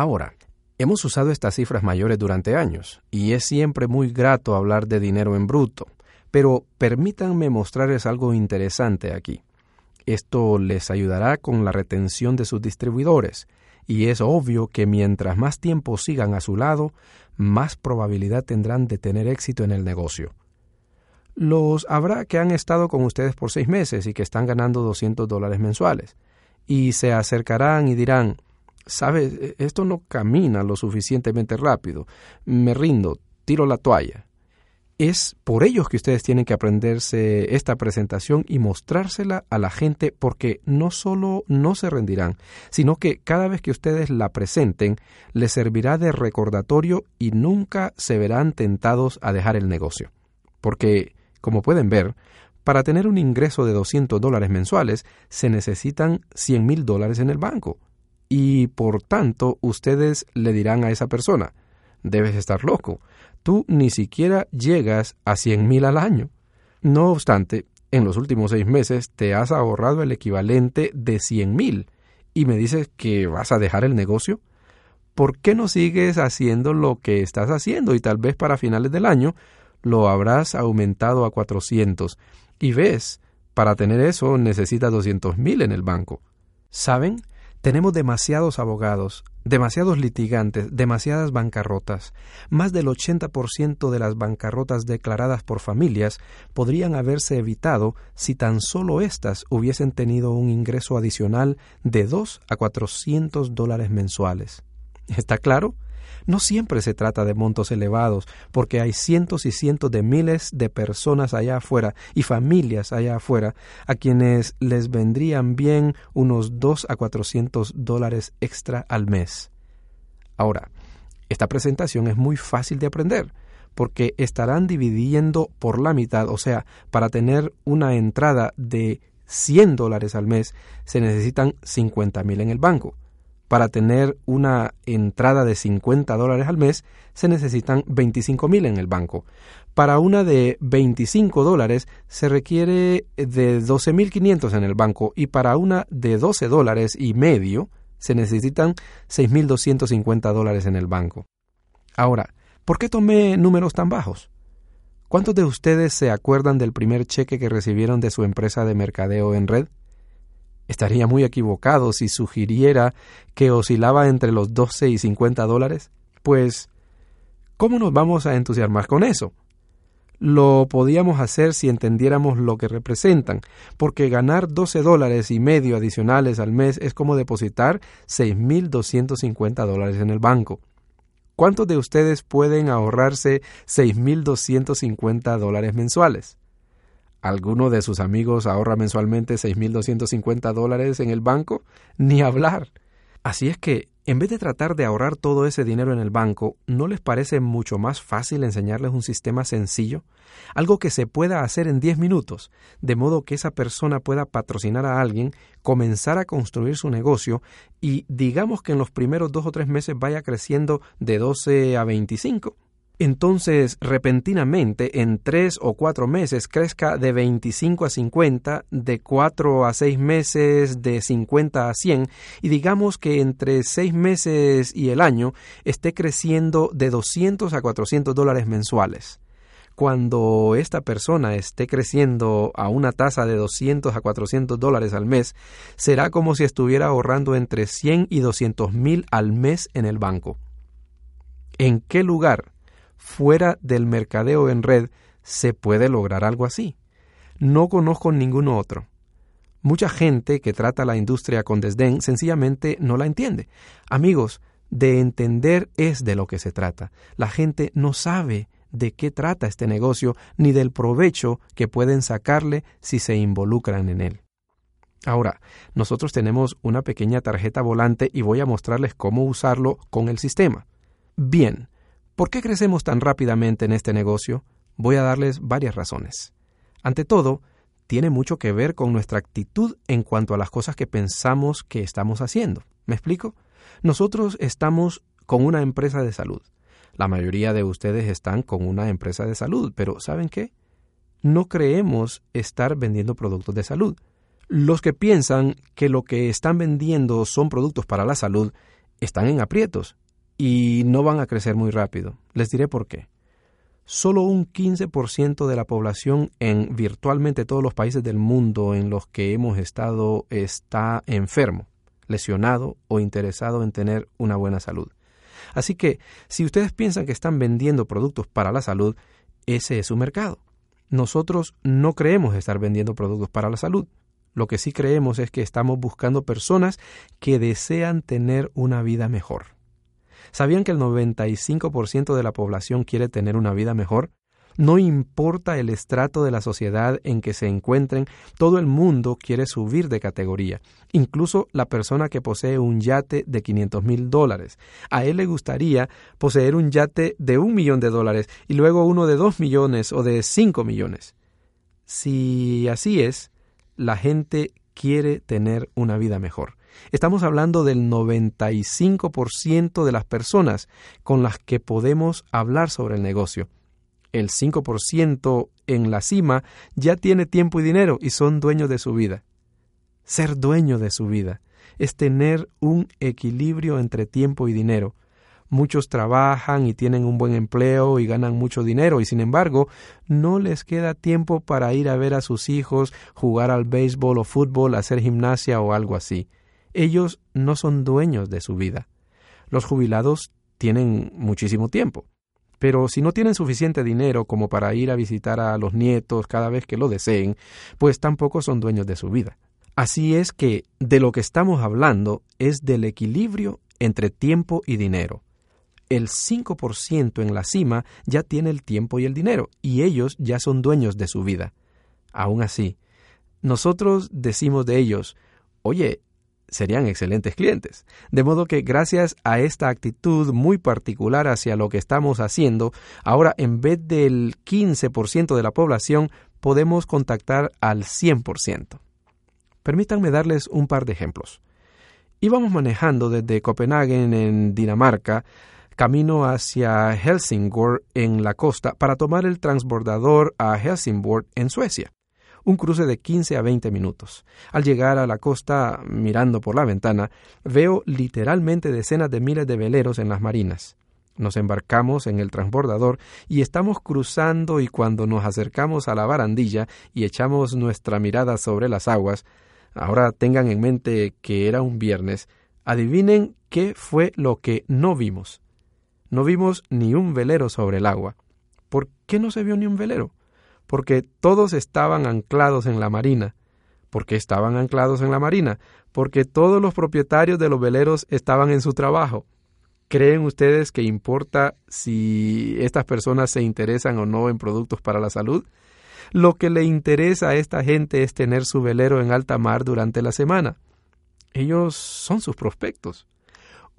Ahora, hemos usado estas cifras mayores durante años y es siempre muy grato hablar de dinero en bruto, pero permítanme mostrarles algo interesante aquí. Esto les ayudará con la retención de sus distribuidores, y es obvio que mientras más tiempo sigan a su lado, más probabilidad tendrán de tener éxito en el negocio. Los habrá que han estado con ustedes por seis meses y que están ganando 200 dólares mensuales, y se acercarán y dirán, sabes, e-, esto no camina lo suficientemente rápido, me rindo, tiro la toalla. Es por ellos que ustedes tienen que aprenderse esta presentación y mostrársela a la gente porque no solo no se rendirán, sino que cada vez que ustedes la presenten les servirá de recordatorio y nunca se verán tentados a dejar el negocio. Porque, como pueden ver, para tener un ingreso de 200 dólares mensuales se necesitan 100 mil dólares en el banco. Y por tanto ustedes le dirán a esa persona, debes estar loco, tú ni siquiera llegas a 100 mil al año. No obstante, en los últimos seis meses te has ahorrado el equivalente de 100 mil y me dices que vas a dejar el negocio. ¿Por qué no sigues haciendo lo que estás haciendo y tal vez para finales del año lo habrás aumentado a 400? Y ves, para tener eso necesitas 200 mil en el banco. ¿Saben? Tenemos demasiados abogados, demasiados litigantes, demasiadas bancarrotas. Más del 80% de las bancarrotas declaradas por familias podrían haberse evitado si tan solo éstas hubiesen tenido un ingreso adicional de 2 a 400 dólares mensuales. ¿Está claro? No siempre se trata de montos elevados, porque hay cientos y cientos de miles de personas allá afuera y familias allá afuera a quienes les vendrían bien unos 2 a 400 dólares extra al mes. Ahora, esta presentación es muy fácil de aprender, porque estarán dividiendo por la mitad, o sea, para tener una entrada de 100 dólares al mes se necesitan 50 mil en el banco. Para tener una entrada de 50 dólares al mes se necesitan 25 mil en el banco. Para una de 25 dólares se requiere de 12.500 en el banco y para una de 12 dólares y medio se necesitan 6.250 dólares en el banco. Ahora, ¿por qué tomé números tan bajos? ¿Cuántos de ustedes se acuerdan del primer cheque que recibieron de su empresa de mercadeo en red? Estaría muy equivocado si sugiriera que oscilaba entre los 12 y 50 dólares. Pues, ¿cómo nos vamos a entusiasmar con eso? Lo podíamos hacer si entendiéramos lo que representan, porque ganar 12 dólares y medio adicionales al mes es como depositar 6.250 dólares en el banco. ¿Cuántos de ustedes pueden ahorrarse 6.250 dólares mensuales? ¿Alguno de sus amigos ahorra mensualmente 6.250 dólares en el banco? Ni hablar. Así es que, en vez de tratar de ahorrar todo ese dinero en el banco, ¿no les parece mucho más fácil enseñarles un sistema sencillo? Algo que se pueda hacer en 10 minutos, de modo que esa persona pueda patrocinar a alguien, comenzar a construir su negocio y digamos que en los primeros dos o tres meses vaya creciendo de 12 a 25 entonces repentinamente en tres o cuatro meses crezca de 25 a 50, de cuatro a seis meses de 50 a 100 y digamos que entre seis meses y el año esté creciendo de 200 a 400 dólares mensuales. Cuando esta persona esté creciendo a una tasa de 200 a 400 dólares al mes, será como si estuviera ahorrando entre 100 y 200 mil al mes en el banco. ¿En qué lugar fuera del mercadeo en red se puede lograr algo así. No conozco ningún otro. Mucha gente que trata la industria con desdén sencillamente no la entiende. Amigos, de entender es de lo que se trata. La gente no sabe de qué trata este negocio ni del provecho que pueden sacarle si se involucran en él. Ahora, nosotros tenemos una pequeña tarjeta volante y voy a mostrarles cómo usarlo con el sistema. Bien, ¿por qué crecemos tan rápidamente en este negocio? Voy a darles varias razones. Ante todo, tiene mucho que ver con nuestra actitud en cuanto a las cosas que pensamos que estamos haciendo. ¿Me explico? Nosotros estamos con una empresa de salud. La mayoría de ustedes están con una empresa de salud, pero ¿saben qué? No creemos estar vendiendo productos de salud. Los que piensan que lo que están vendiendo son productos para la salud están en aprietos y no van a crecer muy rápido. Les diré por qué. Solo un 15% de la población en virtualmente todos los países del mundo en los que hemos estado está enfermo, lesionado o interesado en tener una buena salud. Así que, si ustedes piensan que están vendiendo productos para la salud, ese es su mercado. Nosotros no creemos estar vendiendo productos para la salud. Lo que sí creemos es que estamos buscando personas que desean tener una vida mejor. ¿Sabían que el 95% de la población quiere tener una vida mejor? No importa el estrato de la sociedad en que se encuentren, todo el mundo quiere subir de categoría. Incluso la persona que posee un yate de 500 mil dólares. A él le gustaría poseer un yate de un millón de dólares y luego uno de dos millones o de cinco millones. Si así es, la gente quiere tener una vida mejor. Estamos hablando del 95% de las personas con las que podemos hablar sobre el negocio. El 5% en la cima ya tiene tiempo y dinero y son dueños de su vida. Ser dueño de su vida es tener un equilibrio entre tiempo y dinero. Muchos trabajan y tienen un buen empleo y ganan mucho dinero y sin embargo no les queda tiempo para ir a ver a sus hijos, jugar al béisbol o fútbol, hacer gimnasia o algo así ellos no son dueños de su vida. Los jubilados tienen muchísimo tiempo, pero si no tienen suficiente dinero como para ir a visitar a los nietos cada vez que lo deseen, pues tampoco son dueños de su vida. Así es que de lo que estamos hablando es del equilibrio entre tiempo y dinero. El 5% en la cima ya tiene el tiempo y el dinero, y ellos ya son dueños de su vida. Aún así, nosotros decimos de ellos, oye, serían excelentes clientes. De modo que gracias a esta actitud muy particular hacia lo que estamos haciendo, ahora en vez del 15% de la población podemos contactar al 100%. Permítanme darles un par de ejemplos. Íbamos manejando desde Copenhague en Dinamarca camino hacia Helsingborg en la costa para tomar el transbordador a Helsingborg en Suecia un cruce de 15 a 20 minutos. Al llegar a la costa, mirando por la ventana, veo literalmente decenas de miles de veleros en las marinas. Nos embarcamos en el transbordador y estamos cruzando y cuando nos acercamos a la barandilla y echamos nuestra mirada sobre las aguas, ahora tengan en mente que era un viernes, adivinen qué fue lo que no vimos. No vimos ni un velero sobre el agua. ¿Por qué no se vio ni un velero? porque todos estaban anclados en la marina. ¿Por qué estaban anclados en la marina? Porque todos los propietarios de los veleros estaban en su trabajo. ¿Creen ustedes que importa si estas personas se interesan o no en productos para la salud? Lo que le interesa a esta gente es tener su velero en alta mar durante la semana. Ellos son sus prospectos.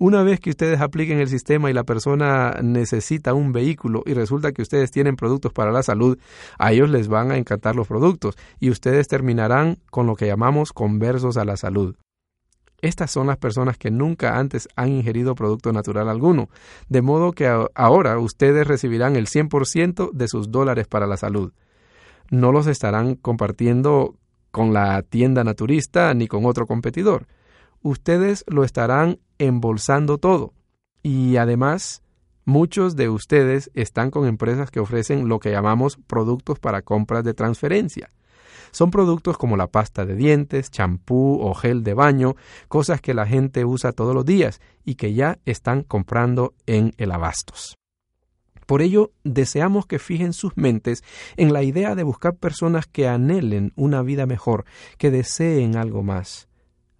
Una vez que ustedes apliquen el sistema y la persona necesita un vehículo y resulta que ustedes tienen productos para la salud, a ellos les van a encantar los productos y ustedes terminarán con lo que llamamos conversos a la salud. Estas son las personas que nunca antes han ingerido producto natural alguno, de modo que ahora ustedes recibirán el 100% de sus dólares para la salud. No los estarán compartiendo con la tienda naturista ni con otro competidor ustedes lo estarán embolsando todo. Y además, muchos de ustedes están con empresas que ofrecen lo que llamamos productos para compras de transferencia. Son productos como la pasta de dientes, champú o gel de baño, cosas que la gente usa todos los días y que ya están comprando en el abastos. Por ello, deseamos que fijen sus mentes en la idea de buscar personas que anhelen una vida mejor, que deseen algo más.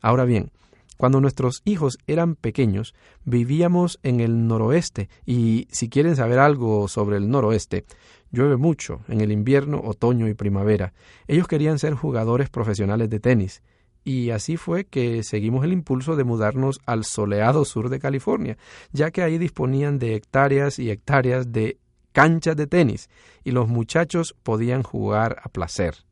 Ahora bien, cuando nuestros hijos eran pequeños, vivíamos en el noroeste y si quieren saber algo sobre el noroeste, llueve mucho en el invierno, otoño y primavera. Ellos querían ser jugadores profesionales de tenis y así fue que seguimos el impulso de mudarnos al soleado sur de California, ya que ahí disponían de hectáreas y hectáreas de canchas de tenis y los muchachos podían jugar a placer.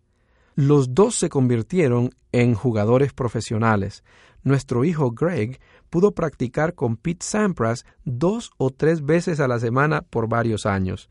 Los dos se convirtieron en jugadores profesionales. Nuestro hijo Greg pudo practicar con Pete Sampras dos o tres veces a la semana por varios años.